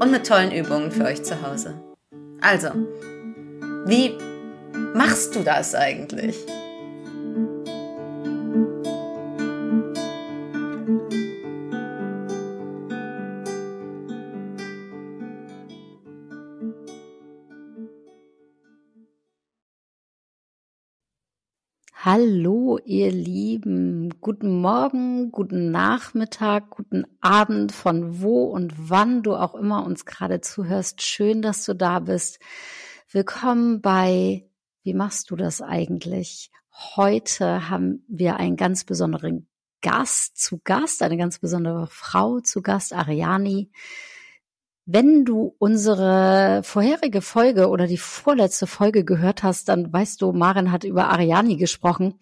und mit tollen Übungen für euch zu Hause. Also, wie machst du das eigentlich? Hallo, ihr Lieben. Guten Morgen, guten Nachmittag, guten Abend, von wo und wann du auch immer uns gerade zuhörst. Schön, dass du da bist. Willkommen bei Wie machst du das eigentlich? Heute haben wir einen ganz besonderen Gast zu Gast, eine ganz besondere Frau zu Gast, Ariani. Wenn du unsere vorherige Folge oder die vorletzte Folge gehört hast, dann weißt du, Maren hat über Ariani gesprochen.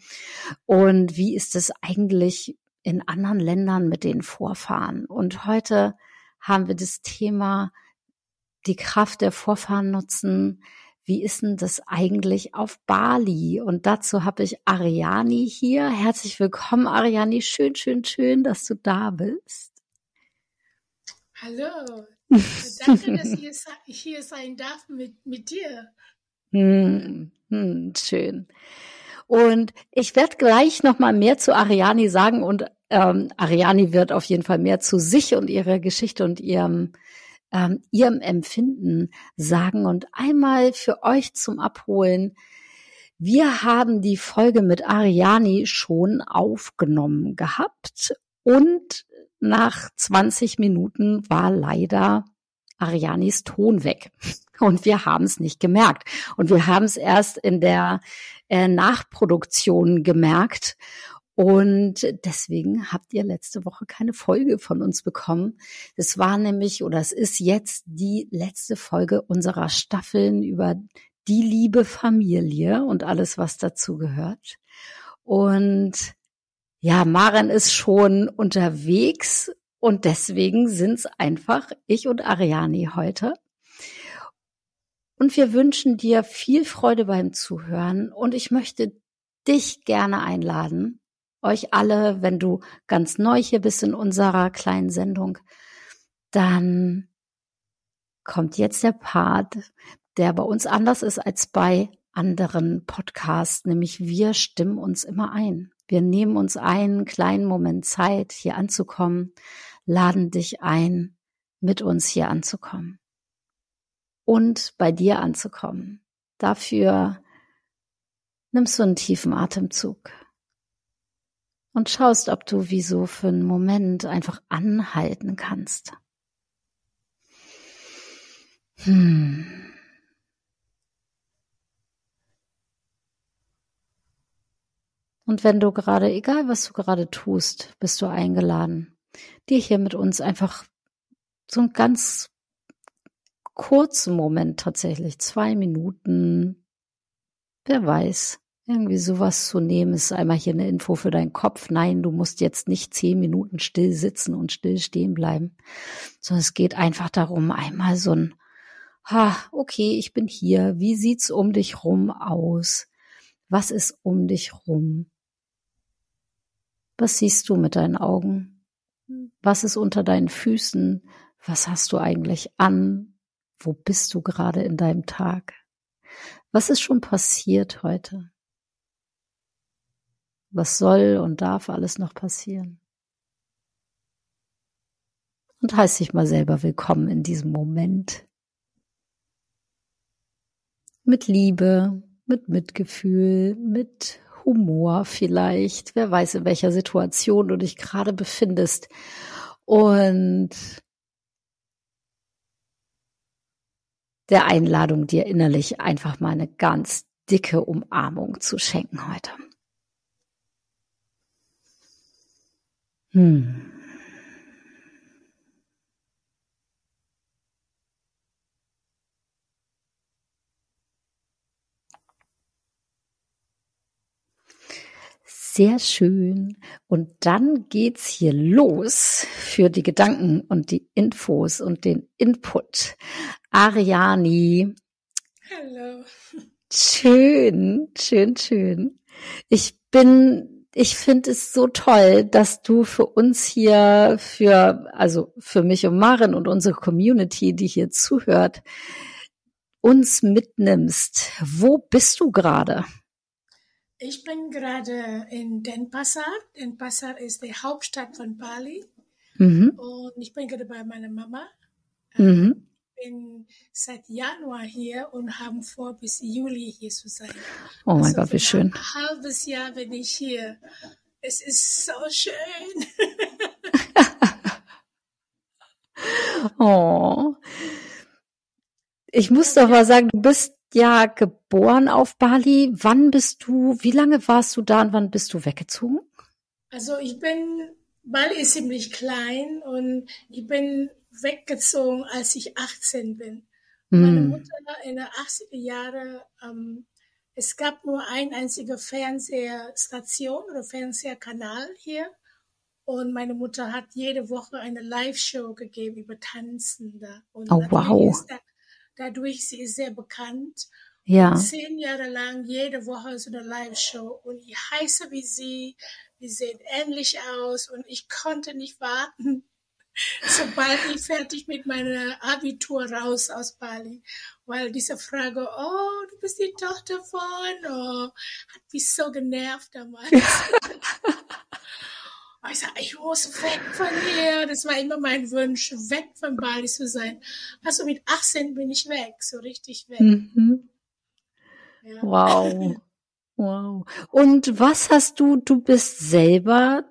Und wie ist es eigentlich in anderen Ländern mit den Vorfahren? Und heute haben wir das Thema die Kraft der Vorfahren nutzen. Wie ist denn das eigentlich auf Bali? Und dazu habe ich Ariani hier. Herzlich willkommen, Ariani. Schön, schön, schön, dass du da bist. Hallo, Danke, dass ich hier sein darf mit, mit dir. Hm, hm, schön. Und ich werde gleich noch mal mehr zu Ariani sagen und ähm, Ariani wird auf jeden Fall mehr zu sich und ihrer Geschichte und ihrem ähm, ihrem Empfinden sagen und einmal für euch zum Abholen. Wir haben die Folge mit Ariani schon aufgenommen gehabt und nach 20 Minuten war leider Arianis Ton weg. Und wir haben es nicht gemerkt. Und wir haben es erst in der äh, Nachproduktion gemerkt. Und deswegen habt ihr letzte Woche keine Folge von uns bekommen. Es war nämlich, oder es ist jetzt die letzte Folge unserer Staffeln über die liebe Familie und alles, was dazu gehört. Und ja, Maren ist schon unterwegs und deswegen sind's einfach ich und Ariani heute. Und wir wünschen dir viel Freude beim Zuhören. Und ich möchte dich gerne einladen, euch alle, wenn du ganz neu hier bist in unserer kleinen Sendung, dann kommt jetzt der Part, der bei uns anders ist als bei anderen Podcasts, nämlich wir stimmen uns immer ein. Wir nehmen uns einen kleinen Moment Zeit, hier anzukommen, laden dich ein, mit uns hier anzukommen und bei dir anzukommen. Dafür nimmst du einen tiefen Atemzug und schaust, ob du wie so für einen Moment einfach anhalten kannst. Hm. Und wenn du gerade, egal was du gerade tust, bist du eingeladen, dir hier mit uns einfach so einen ganz kurzen Moment tatsächlich, zwei Minuten, wer weiß, irgendwie sowas zu nehmen, ist einmal hier eine Info für deinen Kopf. Nein, du musst jetzt nicht zehn Minuten still sitzen und still stehen bleiben, sondern es geht einfach darum, einmal so ein, ha, okay, ich bin hier. Wie sieht's um dich rum aus? Was ist um dich rum? Was siehst du mit deinen Augen? Was ist unter deinen Füßen? Was hast du eigentlich an? Wo bist du gerade in deinem Tag? Was ist schon passiert heute? Was soll und darf alles noch passieren? Und heiß dich mal selber willkommen in diesem Moment. Mit Liebe, mit Mitgefühl, mit Humor vielleicht. Wer weiß, in welcher Situation du dich gerade befindest. Und der Einladung, dir innerlich einfach mal eine ganz dicke Umarmung zu schenken heute. Hm. Sehr schön. Und dann geht's hier los für die Gedanken und die Infos und den Input. Ariani. Hallo. Schön, schön, schön. Ich bin, ich finde es so toll, dass du für uns hier, für, also für mich und Maren und unsere Community, die hier zuhört, uns mitnimmst. Wo bist du gerade? Ich bin gerade in Denpasar. Denpasar ist die Hauptstadt von Bali. Mhm. Und ich bin gerade bei meiner Mama. Mhm. Ich bin seit Januar hier und haben vor, bis Juli hier zu sein. Oh mein Also Gott, wie schön. Ein halbes Jahr bin ich hier. Es ist so schön. Oh. Ich muss doch mal sagen, du bist ja geboren auf Bali. Wann bist du, wie lange warst du da und wann bist du weggezogen? Also ich bin, Bali ist ziemlich klein und ich bin weggezogen, als ich 18 bin. Meine Hm. Mutter in den 80er Jahren, ähm, es gab nur ein einzige Fernsehstation oder Fernsehkanal hier. Und meine Mutter hat jede Woche eine Live-Show gegeben über Tanzen da. Und Oh, wow. ist da, dadurch, sie ist sehr bekannt. Ja. Zehn Jahre lang jede Woche so eine Live-Show. Und ich heiße wie sie, wir sehen ähnlich aus und ich konnte nicht warten, sobald ich fertig mit meiner Abitur raus aus Bali. Weil diese Frage, oh, du bist die Tochter von, oh, hat mich so genervt damals. ich sag, ich muss weg von hier. Das war immer mein Wunsch, weg von Bali zu sein. Also mit 18 bin ich weg, so richtig weg. Mhm. Ja. Wow. Wow. Und was hast du, du bist selber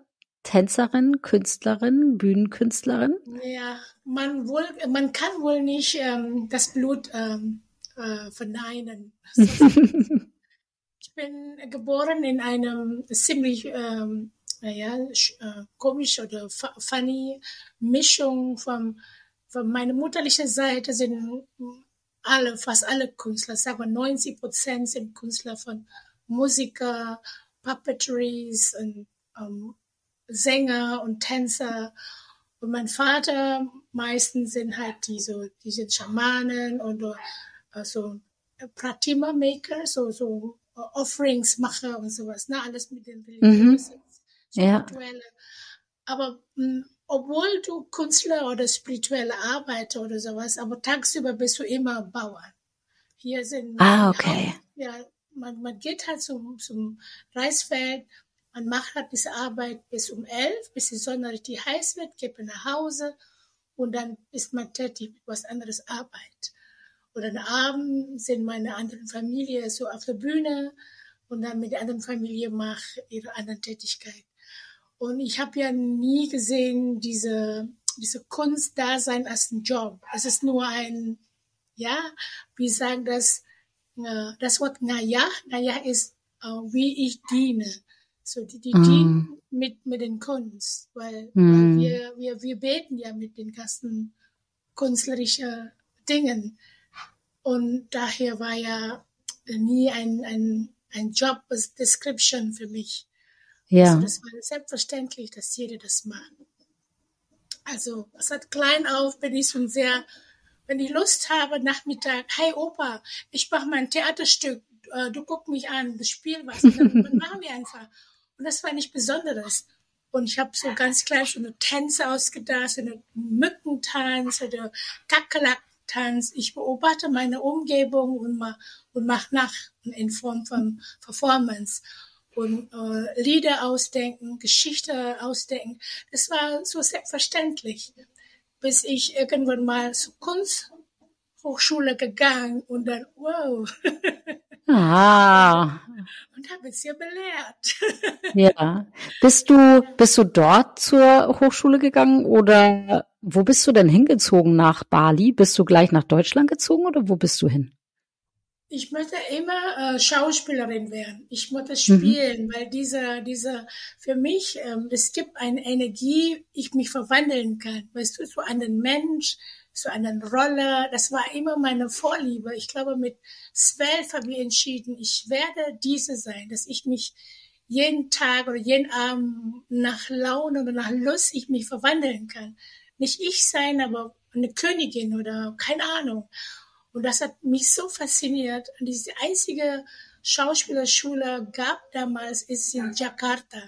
Tänzerin, Künstlerin, Bühnenkünstlerin? Ja, man wohl, man kann wohl nicht ähm, das Blut ähm, äh, verneinen. ich bin geboren in einem ziemlich, ähm, naja, äh, komisch oder fu- funny Mischung von, von meiner mutterlichen Seite sind alle, fast alle Künstler, sagen wir 90 Prozent sind Künstler von Musiker, Puppetries und ähm, Sänger und Tänzer. Und mein Vater meistens sind halt diese, diese Schamanen und äh, so Pratima Maker, so, so äh, Offerings Macher und sowas, ne? alles mit den religiösen, Ja. spirituelle. Aber mh, obwohl du Künstler oder spirituelle Arbeiter oder sowas, aber tagsüber bist du immer Bauern. Hier sind Ah, okay. ja, man, man geht halt zum, zum Reisfeld, man macht halt diese Arbeit bis um elf, bis die Sonne richtig heiß wird, geht man nach Hause und dann ist man tätig mit was anderes Arbeit. Und am Abend sind meine anderen Familie so auf der Bühne und dann mit der anderen Familie macht ihre anderen Tätigkeit. Und ich habe ja nie gesehen, diese, diese Kunst da sein als ein Job. Es ist nur ein, ja, wie sagen das, das Wort Naya, Naya ist, äh, wie ich diene. So, die, die Mm. dienen mit, mit den Kunst, weil, Mm. weil wir, wir, wir beten ja mit den ganzen künstlerischen Dingen. Und daher war ja nie ein, ein, ein Job Description für mich. Ja. Also das war selbstverständlich, dass jeder das macht. Also, seit klein auf bin ich schon sehr, wenn ich Lust habe, Nachmittag, hey Opa, ich mache mein Theaterstück, äh, du guck mich an, du spiel was, und dann, machen wir einfach. Und das war nicht Besonderes. Und ich habe so ganz klein schon eine Tänze ausgedacht, eine Mückentanz oder Kakerlakentanz. Ich beobachte meine Umgebung und, ma und mache nach in Form von Performance und äh, Lieder ausdenken, Geschichte ausdenken. Das war so selbstverständlich, bis ich irgendwann mal zur Kunsthochschule gegangen und dann, wow, Ah, und habe es hier belehrt. ja. Bist du, bist du dort zur Hochschule gegangen oder wo bist du denn hingezogen nach Bali? Bist du gleich nach Deutschland gezogen oder wo bist du hin? Ich möchte immer äh, Schauspielerin werden. Ich möchte Mhm. spielen, weil diese, diese, für mich, ähm, es gibt eine Energie, ich mich verwandeln kann. Weißt du, so einen Mensch, so eine Rolle. Das war immer meine Vorliebe. Ich glaube, mit zwölf habe ich entschieden, ich werde diese sein, dass ich mich jeden Tag oder jeden Abend nach Laune oder nach Lust ich mich verwandeln kann. Nicht ich sein, aber eine Königin oder keine Ahnung. Und das hat mich so fasziniert. Und diese einzige Schauspielerschule gab damals ist in Jakarta.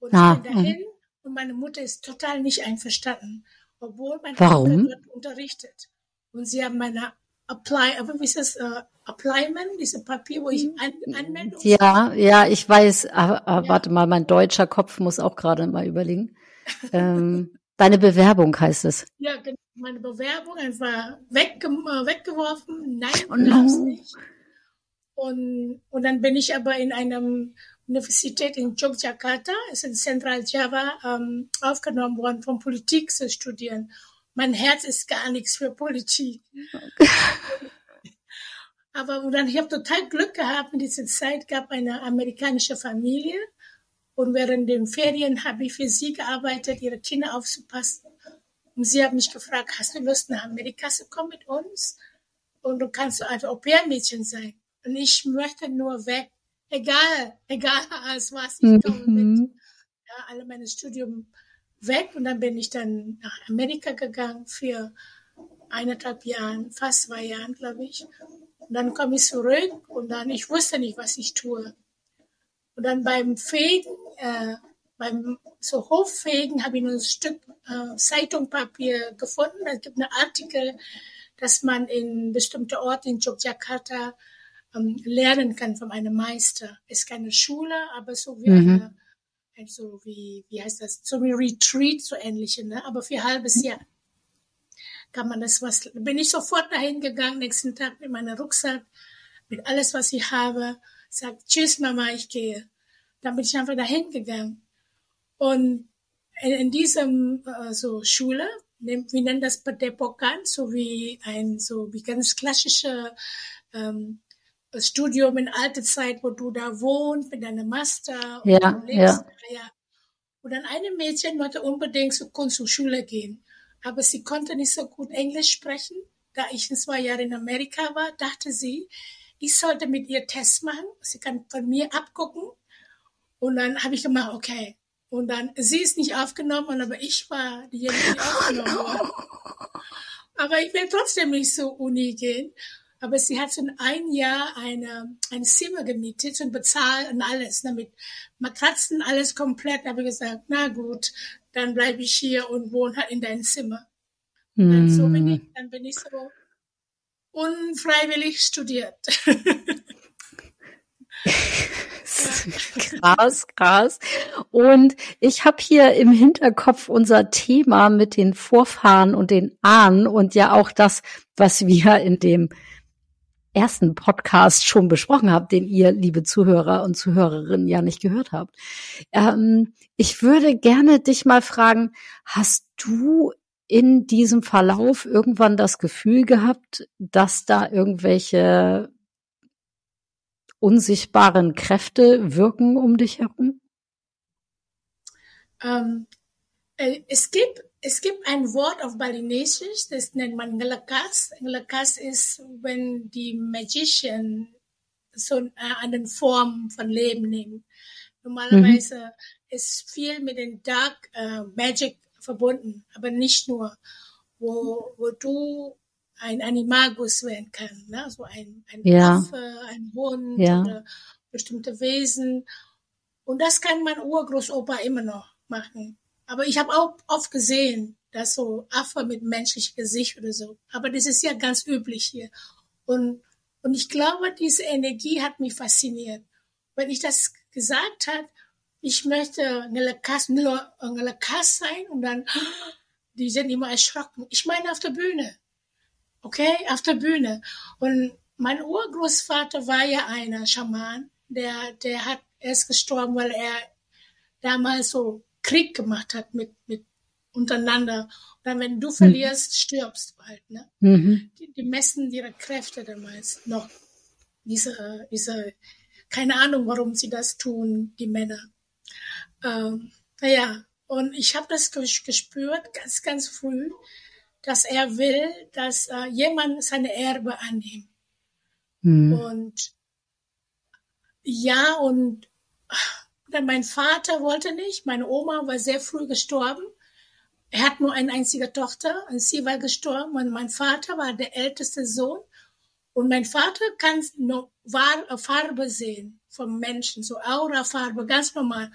Und ah, ich bin dahin mh. und meine Mutter ist total nicht einverstanden, obwohl mein Vater dort unterrichtet. Und sie haben meine Apply, aber wie ist das, uh, Applyment, diese Papier, wo ich an, anmelde? Ja, ja, ich weiß, aber, aber ja. warte mal, mein deutscher Kopf muss auch gerade mal überlegen. ähm, deine Bewerbung heißt es. Ja, genau, meine Bewerbung einfach wegge äh, weggeworfen. Nein, oh no. nicht. Und, und dann bin ich aber in einer Universität in Yogyakarta, ist in Central Java, ähm, aufgenommen worden, von Politik zu studieren. Mein Herz ist gar nichts für Politik. Okay. aber und dann, ich habe total Glück gehabt. In dieser Zeit gab eine amerikanische Familie. Und während den Ferien habe ich für sie gearbeitet, ihre Kinder aufzupassen. Und sie haben mich gefragt, hast du Lust nach Amerika zu kommen mit uns? Und du kannst ein Au-pair-Mädchen sein. Und ich möchte nur weg. Egal, egal als was, ich komme mhm. mit. Ja, alle meine Studium weg und dann bin ich dann nach Amerika gegangen für eineinhalb Jahren, fast zwei Jahren, glaube ich. Und dann komme ich zurück und dann, ich wusste nicht, was ich tue. Und dann beim Fegen, äh, beim so Hoffegen habe ich ein Stück äh, Zeitungpapier gefunden. Es gibt einen Artikel, dass man in bestimmte Orte in Yogyakarta ähm, lernen kann von einem Meister. Es ist keine Schule, aber so wie mhm. eine, also wie, wie heißt das, so wie Retreat, so ähnliche, ne? aber für ein halbes Jahr kann man das was, bin ich sofort dahin gegangen, nächsten Tag mit meinem Rucksack, mit alles, was ich habe, sagt, tschüss Mama, ich gehe. Dann bin ich einfach dahin gegangen. Und in, in diesem äh, so Schule, wir nennen das Padepokan, so wie ein, so wie ganz klassische ähm, Studium in alte Zeit, wo du da wohnst mit deinem Master und ja. Ja. ja. Und dann eine Mädchen wollte unbedingt zur Kunsthochschule gehen, aber sie konnte nicht so gut Englisch sprechen. Da ich zwei Jahre in Amerika war, dachte sie, ich sollte mit ihr Tests machen. Sie kann von mir abgucken. Und dann habe ich gemacht, okay. Und dann, sie ist nicht aufgenommen, aber ich war diejenige, die aufgenommen war. Aber ich will trotzdem nicht zur Uni gehen. Aber sie hat schon ein Jahr eine, ein Zimmer gemietet und bezahlt und alles, damit Matratzen, alles komplett. Da habe ich gesagt, na gut, dann bleibe ich hier und wohne halt in deinem Zimmer. Mm. Dann, so bin ich, dann bin ich so unfreiwillig studiert. krass, krass. Und ich habe hier im Hinterkopf unser Thema mit den Vorfahren und den Ahnen und ja auch das, was wir in dem ersten Podcast schon besprochen habt, den ihr, liebe Zuhörer und Zuhörerinnen, ja nicht gehört habt. Ähm, ich würde gerne dich mal fragen, hast du in diesem Verlauf irgendwann das Gefühl gehabt, dass da irgendwelche unsichtbaren Kräfte wirken um dich herum? Ähm, äh, es gibt es gibt ein Wort auf Balinesisch, das nennt man Ngelakas. Ngelakas ist, wenn die Magician so äh, eine Form von Leben nehmen. Normalerweise mhm. ist viel mit den Dark äh, Magic verbunden, aber nicht nur, wo, wo du ein Animagus werden kann, ne? so ein, ein ja. Affe, ein Hund ja. oder bestimmte Wesen. Und das kann mein Urgroßopa immer noch machen. Aber ich habe auch oft gesehen, dass so Affe mit menschlichem Gesicht oder so. Aber das ist ja ganz üblich hier. Und, und ich glaube, diese Energie hat mich fasziniert. Wenn ich das gesagt hat, ich möchte Ngelakas, Ngelakas sein und dann, die sind immer erschrocken. Ich meine auf der Bühne. Okay, auf der Bühne. Und mein Urgroßvater war ja einer Schaman, der, der hat erst gestorben, weil er damals so Krieg gemacht hat mit, mit untereinander. Und dann, wenn du verlierst, mhm. stirbst du halt. Ne? Mhm. Die, die messen ihre Kräfte damals noch. Diese, diese, keine Ahnung, warum sie das tun, die Männer. Ähm, naja, und ich habe das gespürt, ganz, ganz früh, dass er will, dass äh, jemand seine Erbe annimmt. Mhm. Und ja, und Dann mein Vater wollte nicht, meine Oma war sehr früh gestorben. Er hat nur eine einzige Tochter und sie war gestorben und mein Vater war der älteste Sohn. Und mein Vater kann nur Farbe sehen vom Menschen, so Aurafarbe, ganz normal.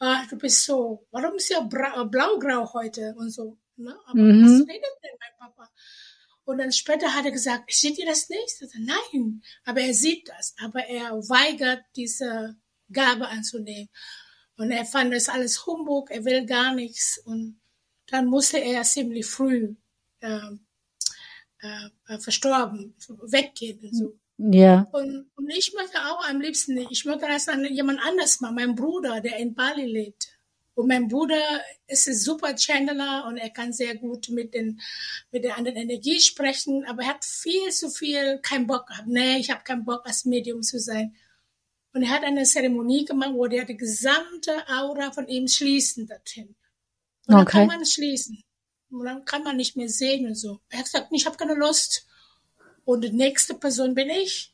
Ah, du bist so, warum ist ja blaugrau heute und so. Ne? Aber mhm. was redet denn mein Papa? Und dann später hat er gesagt, seht ihr das nicht? Nein, aber er sieht das, aber er weigert diese Gabe anzunehmen. Und er fand das alles Humbug, er will gar nichts. Und dann musste er ziemlich früh äh, äh, verstorben, weggehen und so. Ja. Und, und ich möchte auch am liebsten, ich möchte das an jemand anders machen, mein Bruder, der in Bali lebt. Und mein Bruder ist ein super Channeler und er kann sehr gut mit den, mit der anderen Energie sprechen, aber er hat viel zu viel, kein Bock gehabt. Nee, ich habe keinen Bock, als Medium zu sein. Und er hat eine Zeremonie gemacht, wo der die gesamte Aura von ihm schließen dorthin. Und dann kann man schließen. Und dann kann man nicht mehr sehen und so. Er hat gesagt, ich habe keine Lust. Und die nächste Person bin ich.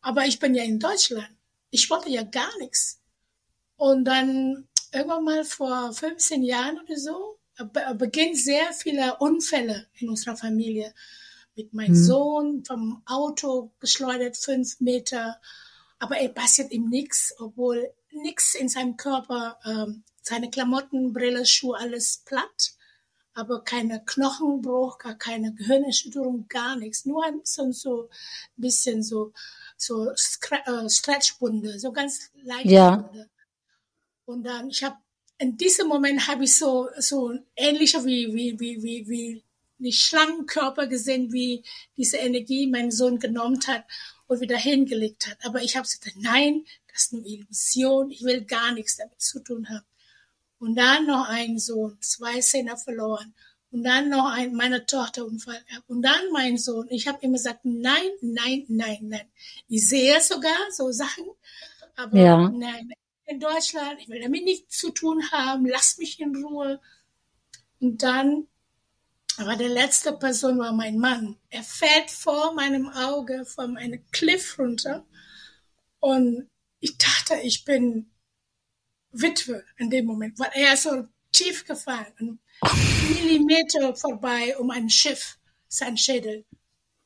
Aber ich bin ja in Deutschland. Ich wollte ja gar nichts. Und dann irgendwann mal vor 15 Jahren oder so beginnen sehr viele Unfälle in unserer Familie. Mit meinem hm. Sohn vom Auto geschleudert, fünf Meter. Aber er passiert ihm nichts, obwohl nichts in seinem Körper, ähm, seine Klamotten, Brille, Schuhe, alles platt. Aber keine Knochenbruch, gar keine Gehirnerschütterung, gar nichts. Nur ein bisschen so, bisschen so, so äh, Stretchbunde, so ganz leicht. Ja. Und dann, ich habe in diesem Moment habe ich so so ähnlicher wie wie wie wie wie die Schlangenkörper gesehen, wie diese Energie mein Sohn genommen hat und wieder hingelegt hat. Aber ich habe gesagt, nein, das ist eine Illusion. Ich will gar nichts damit zu tun haben. Und dann noch ein Sohn, zwei Zähne verloren. Und dann noch ein, meine Tochter Unfall gehabt. Und dann mein Sohn. Ich habe immer gesagt, nein, nein, nein, nein. Ich sehe sogar so Sachen, aber ja. nein, in Deutschland, ich will damit nichts zu tun haben, lass mich in Ruhe. Und dann, aber der letzte Person war mein Mann. Er fällt vor meinem Auge von einem Cliff runter. Und ich dachte, ich bin Witwe in dem Moment, weil er so tief gefallen. Millimeter vorbei um ein Schiff, sein Schädel.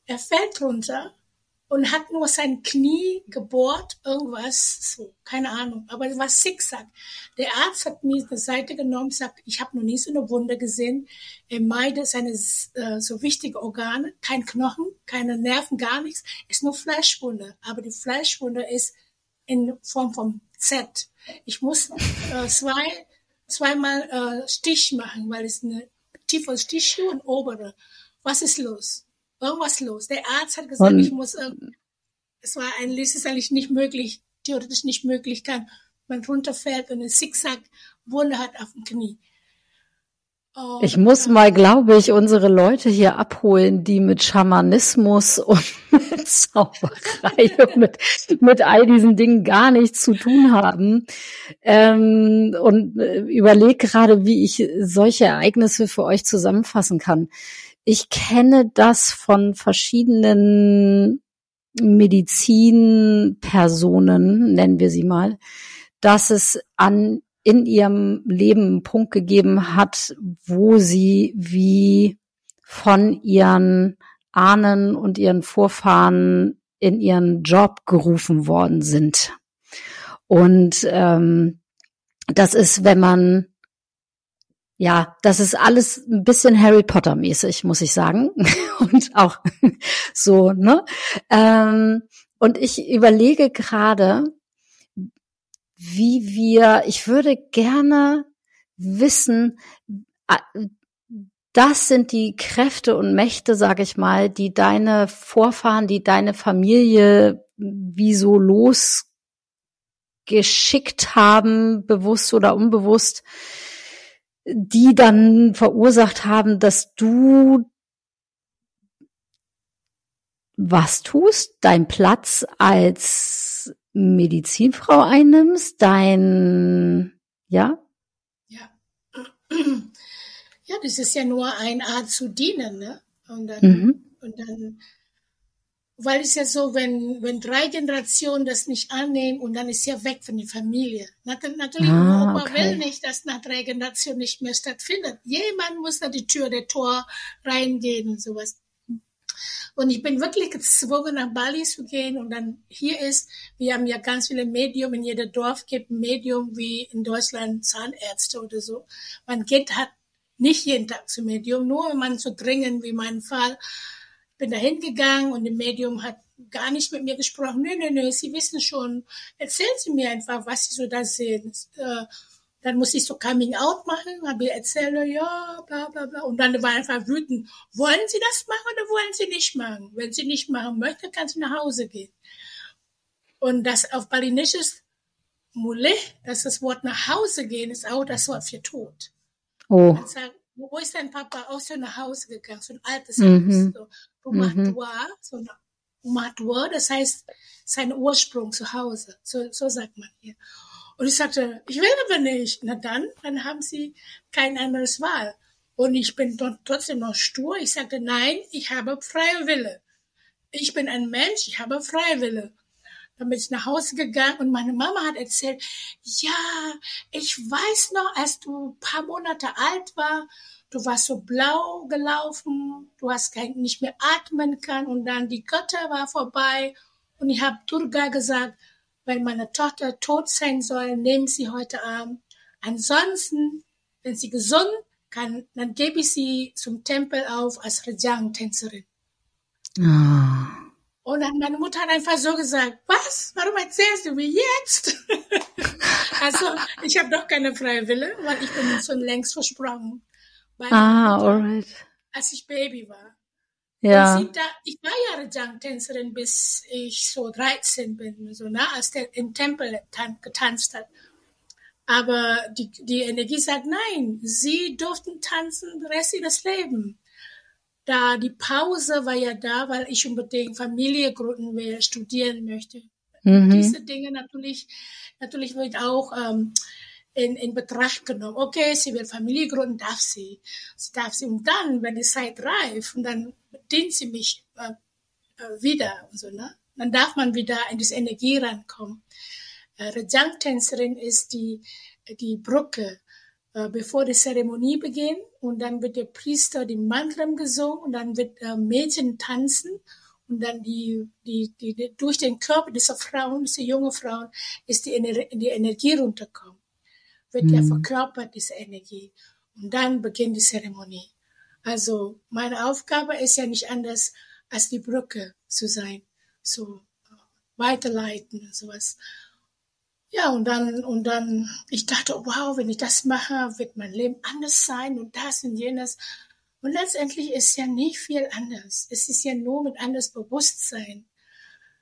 Er fällt runter und hat nur sein Knie gebohrt, irgendwas, so, keine Ahnung, aber es war Zickzack. Der Arzt hat mir eine Seite genommen, sagt, ich habe noch nie so eine Wunde gesehen. Er meidet seine äh, so wichtige Organe, kein Knochen, keine Nerven, gar nichts, ist nur Fleischwunde. Aber die Fleischwunde ist in Form von Z. Ich muss äh, zwei, zweimal äh, Stich machen, weil es eine tiefe Stich und obere. Was ist los? irgendwas los. Der Arzt hat gesagt, und, ich muss, äh, es war ein, es ist eigentlich nicht möglich, theoretisch nicht möglich, kann man runterfällt und eine Zickzack-Wunde hat auf dem Knie. Oh, ich muss mal, glaube ich, unsere Leute hier abholen, die mit Schamanismus und mit Zauberei und mit, mit all diesen Dingen gar nichts zu tun haben. Ähm, und äh, überlege gerade, wie ich solche Ereignisse für euch zusammenfassen kann. Ich kenne das von verschiedenen Medizinpersonen, nennen wir sie mal, dass es an in ihrem Leben einen Punkt gegeben hat, wo sie wie von ihren Ahnen und ihren Vorfahren in ihren Job gerufen worden sind. Und ähm, das ist, wenn man ja, das ist alles ein bisschen Harry Potter mäßig, muss ich sagen. und auch so, ne? Ähm, und ich überlege gerade, wie wir, ich würde gerne wissen, das sind die Kräfte und Mächte, sage ich mal, die deine Vorfahren, die deine Familie wie so losgeschickt haben, bewusst oder unbewusst, die dann verursacht haben, dass du was tust, dein Platz als Medizinfrau einnimmst, dein, ja? Ja. Ja, das ist ja nur eine Art zu dienen, ne? Und dann, mhm. und dann weil es ja so, wenn, wenn drei Generationen das nicht annehmen und dann ist ja weg von der Familie. Natürlich, ah, Opa okay. will nicht, dass nach drei Generationen nicht mehr stattfindet. Jemand muss da die Tür, der Tor reingehen und sowas. Und ich bin wirklich gezwungen, nach Bali zu gehen. Und dann hier ist, wir haben ja ganz viele Medium, in jedem Dorf gibt ein Medium wie in Deutschland Zahnärzte oder so. Man geht hat nicht jeden Tag zum Medium, nur wenn man so dringend wie mein Fall bin da hingegangen und dem Medium hat gar nicht mit mir gesprochen. Nö, nö, nö, Sie wissen schon. Erzählen Sie mir einfach, was Sie so da sehen. Äh, dann muss ich so Coming Out machen, habe ich erzählt, ja, bla, bla, bla. Und dann war einfach wütend. Wollen Sie das machen oder wollen Sie nicht machen? Wenn Sie nicht machen möchten, kann Sie nach Hause gehen. Und das auf Balinesisch, Mule, das ist das Wort nach Hause gehen, ist auch das Wort für Tod. Oh. Sagt, wo ist dein Papa? Auch so nach Hause gegangen, so ein altes mhm. Haus. So. Umatua, mhm. so das heißt sein Ursprung zu Hause. So, so sagt man hier. Und ich sagte, ich will aber nicht. Na dann, dann haben sie kein anderes Wahl. Und ich bin trotzdem noch stur. Ich sagte, nein, ich habe freie Wille. Ich bin ein Mensch, ich habe freie Wille. Dann bin ich nach Hause gegangen und meine Mama hat erzählt, ja, ich weiß noch, als du ein paar Monate alt war, du warst so blau gelaufen, du hast kein, nicht mehr atmen können und dann die Götter war vorbei und ich habe Durga gesagt, wenn meine Tochter tot sein soll, nehmen sie heute Abend. Ansonsten, wenn sie gesund kann, dann gebe ich sie zum Tempel auf als Rajang-Tänzerin. Oh. Und dann meine Mutter hat einfach so gesagt, was? Warum erzählst du mir jetzt? also ich habe doch keine freie Wille, weil ich bin schon längst versprungen. Ah, alright. Als ich Baby war. Ja. Da, ich war ja Rajang-Tänzerin, bis ich so 13 bin, so, ne, als der im Tempel getanzt hat. Aber die, die Energie sagt, nein, sie durften tanzen den Rest ihres Lebens. Da die Pause war ja da, weil ich unbedingt Familie gründen will, studieren möchte. Mhm. Diese Dinge natürlich, natürlich wird auch ähm, in, in Betracht genommen. Okay, sie will Familie gründen, darf sie. Sie darf sie. Und dann, wenn die Zeit reif, und dann dient sie mich äh, äh, wieder und so, ne? Dann darf man wieder in diese Energie rankommen. Äh, Rajang-Tänzerin ist die, die Brücke, äh, bevor die Zeremonie beginnt. Und dann wird der Priester die Mantram gesungen und dann wird äh, Mädchen tanzen und dann die, die, die, durch den Körper dieser Frauen, dieser junge Frauen, ist die, die Energie runterkommen wird mhm. ja verkörpert, diese Energie. Und dann beginnt die Zeremonie. Also meine Aufgabe ist ja nicht anders, als die Brücke zu sein, so äh, weiterleiten und sowas. Ja, und dann, und dann, ich dachte, wow, wenn ich das mache, wird mein Leben anders sein und das und jenes. Und letztendlich ist ja nicht viel anders. Es ist ja nur mit anders Bewusstsein.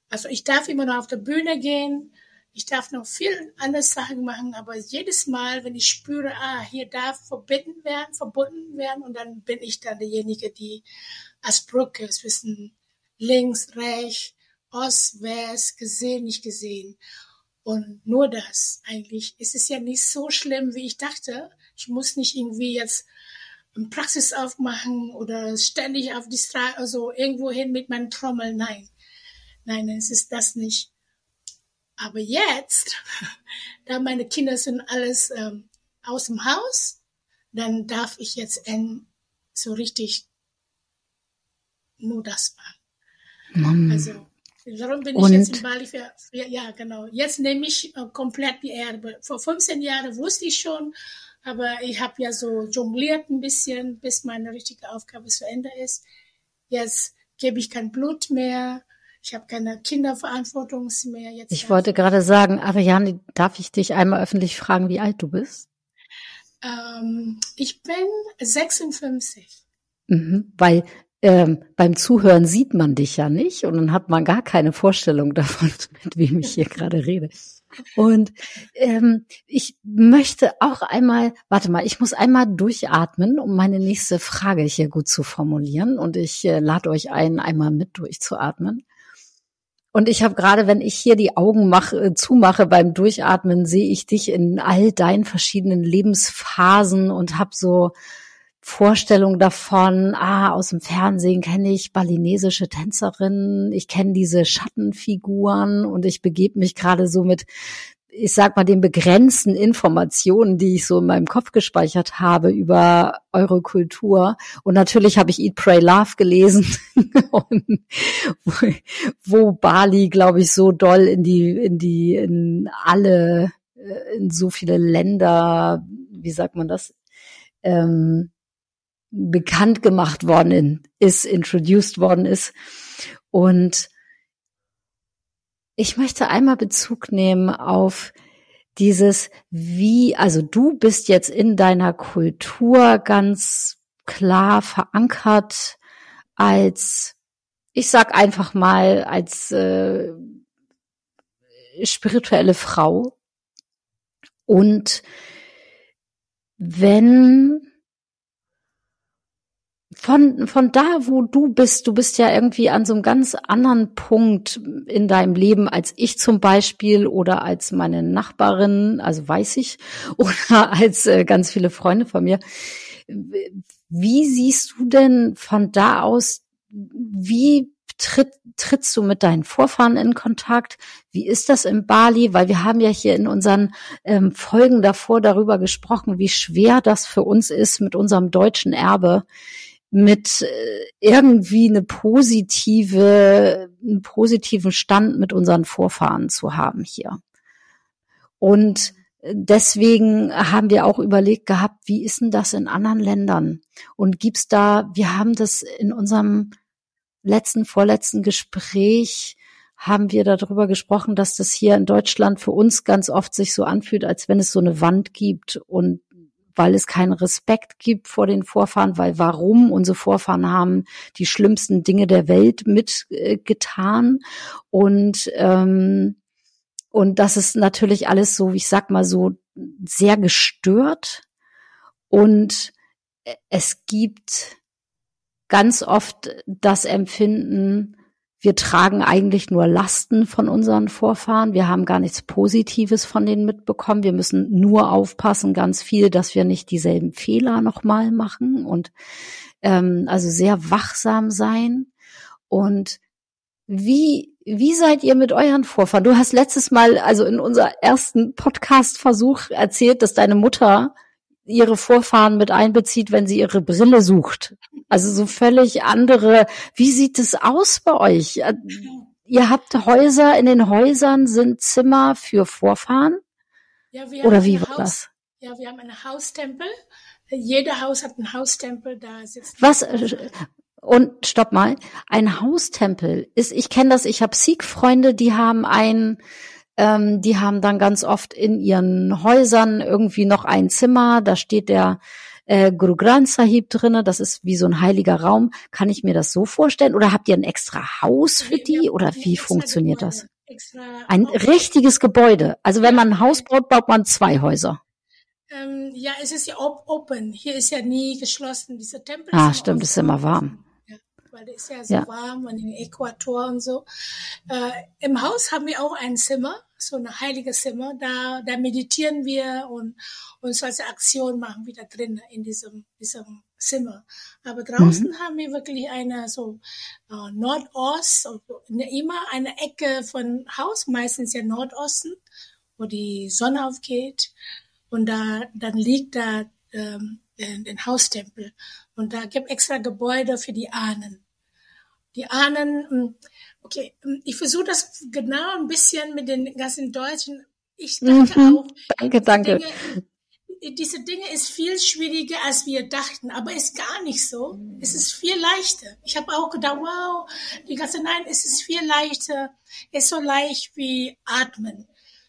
Also ich darf immer noch auf der Bühne gehen, ich darf noch viel andere Sachen machen, aber jedes Mal, wenn ich spüre, ah, hier darf verbunden werden, verbunden werden, und dann bin ich dann derjenige, die als Brücke zwischen links, rechts, Ost, West, gesehen, nicht gesehen. Und nur das eigentlich. Es ist ja nicht so schlimm, wie ich dachte. Ich muss nicht irgendwie jetzt eine Praxis aufmachen oder ständig auf die Straße, also irgendwo hin mit meinem Trommel. Nein. Nein, es ist das nicht. Aber jetzt, da meine Kinder sind alles ähm, aus dem Haus, dann darf ich jetzt in, so richtig nur das machen. Also Darum bin ich jetzt in Bali für, für, ja genau. Jetzt nehme ich äh, komplett die Erbe. Vor 15 Jahren wusste ich schon, aber ich habe ja so jongliert ein bisschen, bis meine richtige Aufgabe zu Ende ist. Jetzt gebe ich kein Blut mehr, ich habe keine Kinderverantwortung mehr. Jetzt ich wollte gerade sagen, Ariane, darf ich dich einmal öffentlich fragen, wie alt du bist? Ähm, ich bin 56. Mhm, weil ähm, beim Zuhören sieht man dich ja nicht und dann hat man gar keine Vorstellung davon, mit wem ich hier gerade rede. Und ähm, ich möchte auch einmal, warte mal, ich muss einmal durchatmen, um meine nächste Frage hier gut zu formulieren. Und ich äh, lade euch ein, einmal mit durchzuatmen. Und ich habe gerade, wenn ich hier die Augen mache, äh, zumache beim Durchatmen, sehe ich dich in all deinen verschiedenen Lebensphasen und habe so Vorstellung davon, ah, aus dem Fernsehen kenne ich balinesische Tänzerinnen, ich kenne diese Schattenfiguren und ich begebe mich gerade so mit, ich sag mal, den begrenzten Informationen, die ich so in meinem Kopf gespeichert habe über eure Kultur. Und natürlich habe ich Eat, Pray, Love gelesen, wo, Bali, glaube ich, so doll in die, in die, in alle, äh, in so viele Länder, wie sagt man das, ähm, bekannt gemacht worden ist, introduced worden ist. Und ich möchte einmal Bezug nehmen auf dieses, wie, also du bist jetzt in deiner Kultur ganz klar verankert als, ich sag einfach mal, als äh, spirituelle Frau. Und wenn von, von da, wo du bist, du bist ja irgendwie an so einem ganz anderen Punkt in deinem Leben als ich zum Beispiel oder als meine Nachbarin, also weiß ich, oder als äh, ganz viele Freunde von mir. Wie siehst du denn von da aus, wie tritt, trittst du mit deinen Vorfahren in Kontakt? Wie ist das in Bali? Weil wir haben ja hier in unseren ähm, Folgen davor darüber gesprochen, wie schwer das für uns ist mit unserem deutschen Erbe mit äh, irgendwie eine positive, einen positiven Stand mit unseren Vorfahren zu haben hier. Und deswegen haben wir auch überlegt gehabt, wie ist denn das in anderen Ländern? Und gibt's da, wir haben das in unserem letzten, vorletzten Gespräch, haben wir darüber gesprochen, dass das hier in Deutschland für uns ganz oft sich so anfühlt, als wenn es so eine Wand gibt und weil es keinen Respekt gibt vor den Vorfahren, weil warum? Unsere Vorfahren haben die schlimmsten Dinge der Welt mitgetan äh, und ähm, und das ist natürlich alles so, ich sag mal so sehr gestört. Und es gibt ganz oft das Empfinden, wir tragen eigentlich nur Lasten von unseren Vorfahren. Wir haben gar nichts Positives von denen mitbekommen. Wir müssen nur aufpassen, ganz viel, dass wir nicht dieselben Fehler nochmal machen und ähm, also sehr wachsam sein. Und wie, wie seid ihr mit euren Vorfahren? Du hast letztes Mal, also in unser ersten Podcast-Versuch erzählt, dass deine Mutter ihre Vorfahren mit einbezieht, wenn sie ihre Brille sucht. Also so völlig andere. Wie sieht es aus bei euch? Ihr habt Häuser, in den Häusern sind Zimmer für Vorfahren? Ja, Oder wie war Haus, das? Ja, wir haben einen Haustempel. Jeder Haus hat einen Haustempel, da sitzt. Was? Äh, und stopp mal, ein Haustempel ist, ich kenne das, ich habe Sikh-Freunde, die haben ein ähm, die haben dann ganz oft in ihren Häusern irgendwie noch ein Zimmer, da steht der äh, Guru Granth Sahib drinne, das ist wie so ein heiliger Raum. Kann ich mir das so vorstellen? Oder habt ihr ein extra Haus für die? Oder wie funktioniert das? Ein richtiges Gebäude. Also wenn man ein Haus baut, baut man zwei Häuser. Ähm, ja, es ist ja open. Hier ist ja nie geschlossen. Dieser Tempel. Ah, stimmt, es ist immer warm weil es ist ja so ja. warm und im Äquator und so. Äh, Im Haus haben wir auch ein Zimmer, so ein heiliges Zimmer. Da, da meditieren wir und, und solche Aktionen machen wir da drin in diesem, diesem Zimmer. Aber draußen mhm. haben wir wirklich eine so äh, Nordost, immer eine Ecke von Haus, meistens ja Nordosten, wo die Sonne aufgeht. Und da dann liegt da ähm, den, den Haustempel. Und da gibt extra Gebäude für die Ahnen die Ahnen, hm, okay, hm, ich versuche das genau ein bisschen mit den ganzen Deutschen. Ich denke mhm, auch. Danke, danke. Dinge, diese Dinge ist viel schwieriger, als wir dachten, aber ist gar nicht so. Es ist viel leichter. Ich habe auch gedacht, wow, die ganze, nein, es ist viel leichter. Es ist so leicht wie atmen.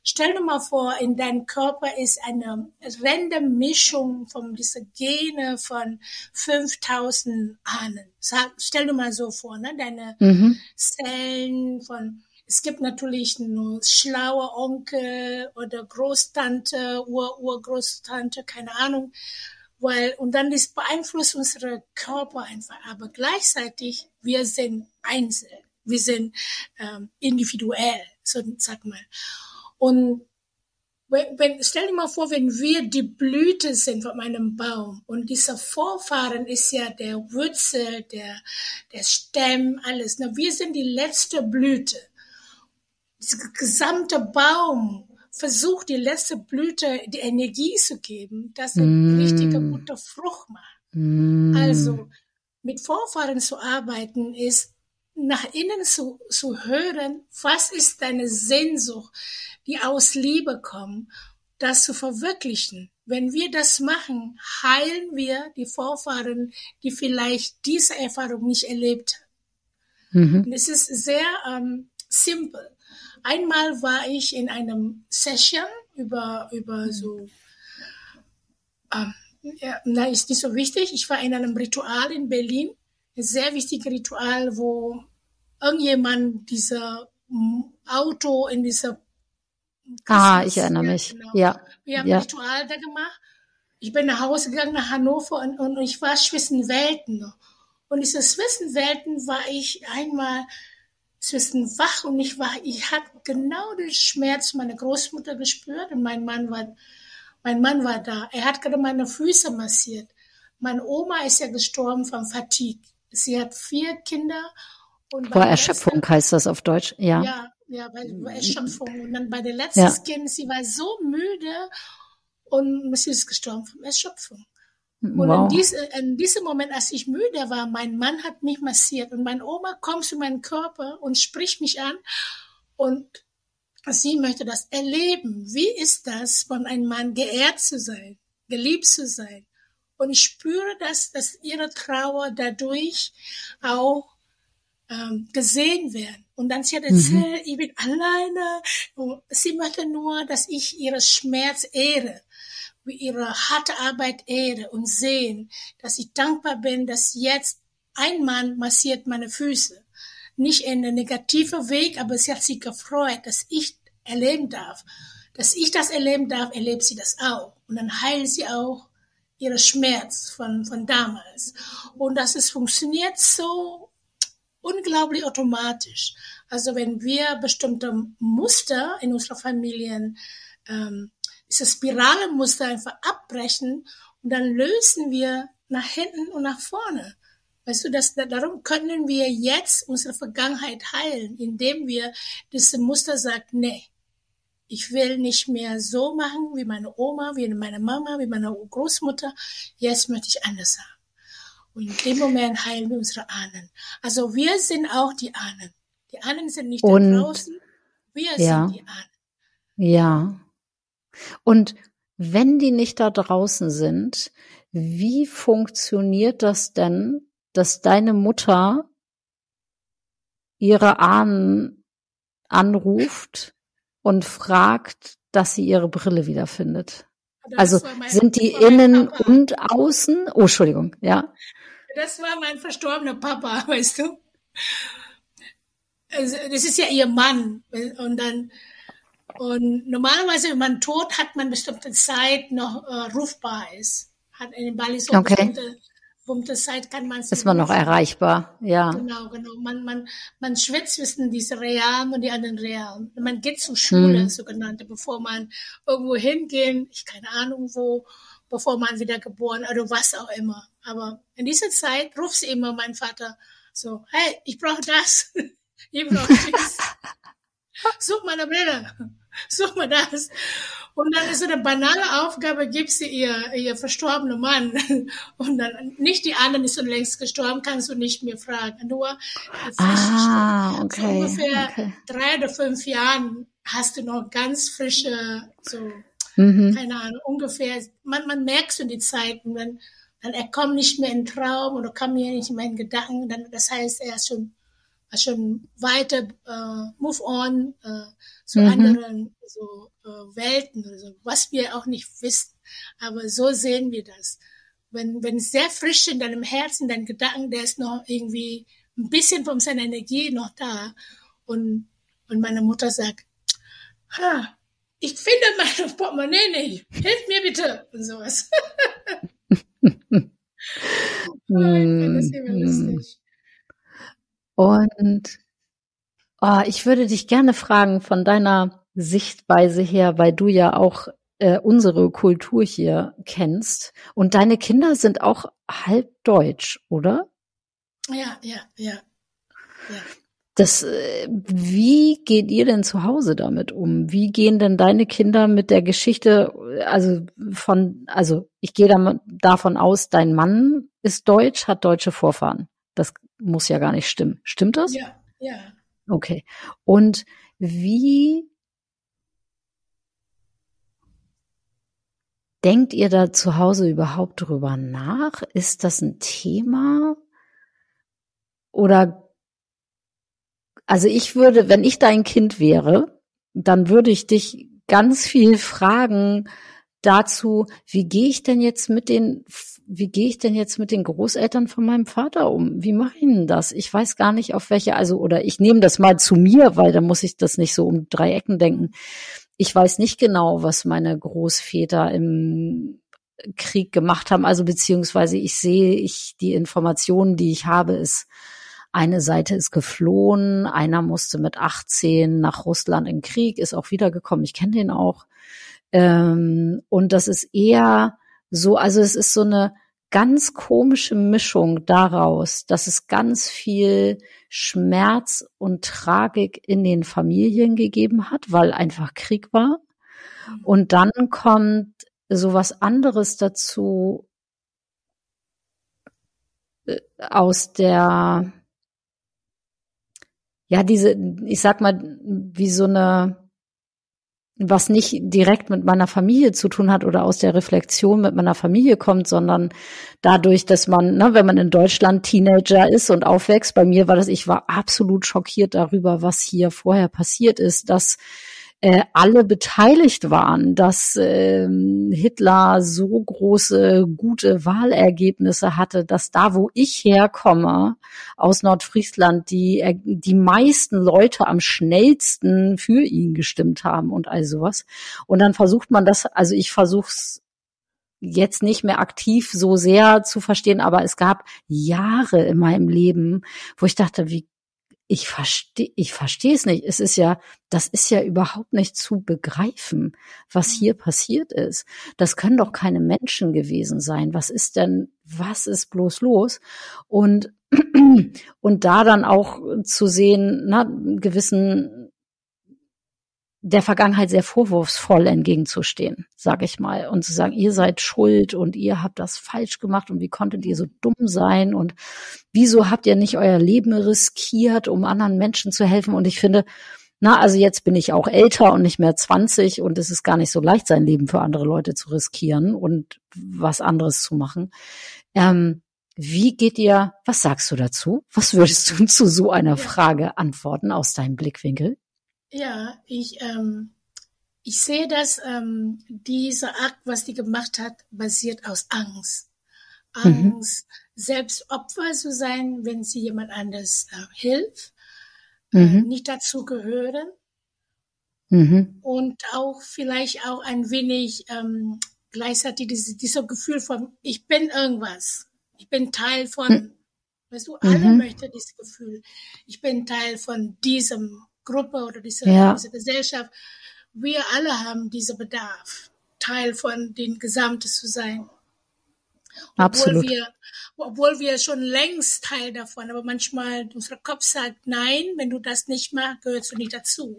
Stell dir mal vor, in deinem Körper ist eine random Mischung von dieser Gene von 5000 Ahnen. Stell dir mal so vor, ne? deine mhm. Zellen von, es gibt natürlich nur schlaue Onkel oder Großtante, Ur, Urgroßtante, keine Ahnung, weil, und dann das beeinflusst unsere Körper einfach, aber gleichzeitig, wir sind einzeln, wir sind ähm, individuell, so sag mal. Und wenn, wenn, stell dir mal vor, wenn wir die Blüte sind von einem Baum und dieser Vorfahren ist ja der Wurzel, der, der Stamm, alles. Na, wir sind die letzte Blüte. Dieser gesamte Baum versucht, die letzte Blüte die Energie zu geben, dass er mm. richtige gute Frucht macht. Mm. Also, mit Vorfahren zu arbeiten ist, nach innen zu, zu hören, was ist deine Sehnsucht, die aus Liebe kommt, das zu verwirklichen. Wenn wir das machen, heilen wir die Vorfahren, die vielleicht diese Erfahrung nicht erlebt haben. Mhm. Es ist sehr ähm, simpel. Einmal war ich in einem Session über, über so, ähm, ja, na, ist nicht so wichtig. Ich war in einem Ritual in Berlin, ein sehr wichtiges Ritual, wo irgendjemand dieser Auto in dieser Ah, ich erinnere mich. Genau. Ja. Wir haben ja. ein Ritual da gemacht. Ich bin nach Hause gegangen nach Hannover und, und ich war zwischen Welten. Und diese zwischen Welten war ich einmal zwischen wach und ich war, ich hatte genau den Schmerz meiner Großmutter gespürt und mein Mann war, mein Mann war da. Er hat gerade meine Füße massiert. Meine Oma ist ja gestorben von Fatigue. Sie hat vier Kinder. Und Vor Erschöpfung heißt das auf Deutsch, ja. Ja, ja, bei, bei Erschöpfung. Und dann bei der letzten ja. Kind, sie war so müde und sie ist gestorben von Erschöpfung. Und wow. in, diese, in diesem Moment, als ich müde war, mein Mann hat mich massiert und meine Oma kommt zu meinem Körper und spricht mich an und sie möchte das erleben. Wie ist das, von einem Mann geehrt zu sein, geliebt zu sein? Und ich spüre, dass, dass ihre Trauer dadurch auch ähm, gesehen werden. Und dann sie hat mhm. erzählt, mhm. ich bin alleine. Und sie möchte nur, dass ich ihre Schmerz ehre, ihre harte Arbeit ehre und sehen, dass ich dankbar bin, dass jetzt ein Mann massiert meine Füße. Nicht in einem negativen Weg, aber sie hat sich gefreut, dass ich erleben darf. Dass ich das erleben darf, erlebt sie das auch. Und dann heilt sie auch ihre Schmerz von, von damals. Und dass es funktioniert so unglaublich automatisch. Also wenn wir bestimmte Muster in unserer Familien, ähm, diese Spiralenmuster einfach abbrechen und dann lösen wir nach hinten und nach vorne. Weißt du, das, darum können wir jetzt unsere Vergangenheit heilen, indem wir diese Muster sagen, nee, ich will nicht mehr so machen wie meine Oma, wie meine Mama, wie meine Großmutter. Jetzt möchte ich anders haben. Und in dem Moment heilen wir unsere Ahnen. Also wir sind auch die Ahnen. Die Ahnen sind nicht und, da draußen, wir ja, sind die Ahnen. Ja. Und wenn die nicht da draußen sind, wie funktioniert das denn, dass deine Mutter ihre Ahnen anruft und fragt, dass sie ihre Brille wiederfindet? Also sind die innen und außen? Oh, Entschuldigung, ja. Das war mein verstorbener Papa, weißt du. Also, das ist ja ihr Mann. Und dann, und normalerweise, wenn man tot, hat man bestimmte Zeit noch äh, rufbar ist. Hat in Bali so okay. bestimmte, bestimmte Zeit kann man Ist man noch erreichbar, ja. Genau, genau. Man, man, man schwitzt zwischen diese Realen und die anderen Realen. Man geht zur Schule, hm. sogenannte, bevor man irgendwo hingehen, ich keine Ahnung wo, bevor man wieder geboren oder was auch immer. Aber in dieser Zeit ruft sie immer mein Vater so, hey, ich brauche das, ich brauche das. Such meine Brille, such mal das. Und dann ist so eine banale Aufgabe, gibt sie ihr, ihr verstorbenen Mann. Und dann, nicht die anderen ist schon längst gestorben, kannst du nicht mehr fragen. Nur, ah, okay, so ungefähr okay. drei oder fünf Jahren hast du noch ganz frische, so, mhm. keine Ahnung, ungefähr, man, man merkt so die Zeiten, wenn, dann er kommt nicht mehr in den Traum oder kommt mir nicht mehr in Gedanken, dann, das heißt, er ist schon, schon weiter, äh, move on, äh, zu mhm. anderen, so, äh, Welten oder so, was wir auch nicht wissen. Aber so sehen wir das. Wenn, wenn es sehr frisch in deinem Herzen, dein Gedanken, der ist noch irgendwie ein bisschen von seiner Energie noch da. Und, und meine Mutter sagt, ha, ich finde mein Portemonnaie nicht. Hilf mir bitte. Und sowas. Hm, und oh, ich würde dich gerne fragen von deiner Sichtweise her, weil du ja auch äh, unsere Kultur hier kennst. Und deine Kinder sind auch halb deutsch, oder? Ja, ja, ja. ja. Das, äh, wie geht ihr denn zu Hause damit um? Wie gehen denn deine Kinder mit der Geschichte, also von, also ich gehe davon aus, dein Mann ist deutsch, hat deutsche Vorfahren. Das muss ja gar nicht stimmen. Stimmt das? Ja, ja. Okay. Und wie denkt ihr da zu Hause überhaupt drüber nach? Ist das ein Thema? Oder also ich würde, wenn ich dein Kind wäre, dann würde ich dich ganz viel fragen dazu, wie gehe ich denn jetzt mit den, wie gehe ich denn jetzt mit den Großeltern von meinem Vater um? Wie mache ich denn das? Ich weiß gar nicht, auf welche, also, oder ich nehme das mal zu mir, weil da muss ich das nicht so um drei Ecken denken. Ich weiß nicht genau, was meine Großväter im Krieg gemacht haben, also beziehungsweise ich sehe, ich, die Informationen, die ich habe, ist, eine Seite ist geflohen, einer musste mit 18 nach Russland in Krieg, ist auch wiedergekommen. Ich kenne den auch. Ähm, und das ist eher so, also es ist so eine ganz komische Mischung daraus, dass es ganz viel Schmerz und Tragik in den Familien gegeben hat, weil einfach Krieg war. Mhm. Und dann kommt so was anderes dazu äh, aus der ja, diese, ich sag mal, wie so eine, was nicht direkt mit meiner Familie zu tun hat oder aus der Reflexion mit meiner Familie kommt, sondern dadurch, dass man, ne, wenn man in Deutschland Teenager ist und aufwächst, bei mir war das, ich war absolut schockiert darüber, was hier vorher passiert ist, dass äh, alle beteiligt waren, dass äh, Hitler so große, gute Wahlergebnisse hatte, dass da, wo ich herkomme, aus Nordfriesland, die, äh, die meisten Leute am schnellsten für ihn gestimmt haben und all sowas. Und dann versucht man das, also ich versuche es jetzt nicht mehr aktiv so sehr zu verstehen, aber es gab Jahre in meinem Leben, wo ich dachte, wie ich verstehe, ich verstehe es nicht. Es ist ja, das ist ja überhaupt nicht zu begreifen, was hier passiert ist. Das können doch keine Menschen gewesen sein. Was ist denn, was ist bloß los? Und, und da dann auch zu sehen, na, gewissen der Vergangenheit sehr vorwurfsvoll entgegenzustehen, sage ich mal, und zu sagen, ihr seid schuld und ihr habt das falsch gemacht und wie konntet ihr so dumm sein und wieso habt ihr nicht euer Leben riskiert, um anderen Menschen zu helfen? Und ich finde, na, also jetzt bin ich auch älter und nicht mehr 20 und es ist gar nicht so leicht, sein Leben für andere Leute zu riskieren und was anderes zu machen. Ähm, wie geht ihr, was sagst du dazu? Was würdest du zu so einer Frage antworten aus deinem Blickwinkel? Ja, ich, ähm, ich sehe, dass ähm, dieser Akt, was die gemacht hat, basiert aus Angst. Mhm. Angst, mhm. selbst Opfer zu sein, wenn sie jemand anders äh, hilft, mhm. äh, nicht dazu gehören. Mhm. Und auch vielleicht auch ein wenig ähm, gleichzeitig dieses, dieses Gefühl von, ich bin irgendwas. Ich bin Teil von, mhm. weißt du, alle mhm. möchten dieses Gefühl. Ich bin Teil von diesem Gruppe oder diese, ja. diese Gesellschaft, wir alle haben diesen Bedarf, Teil von den Gesamten zu sein. Obwohl Absolut. Wir, obwohl wir schon längst Teil davon, aber manchmal unser Kopf sagt, nein, wenn du das nicht machst, gehörst du nicht dazu.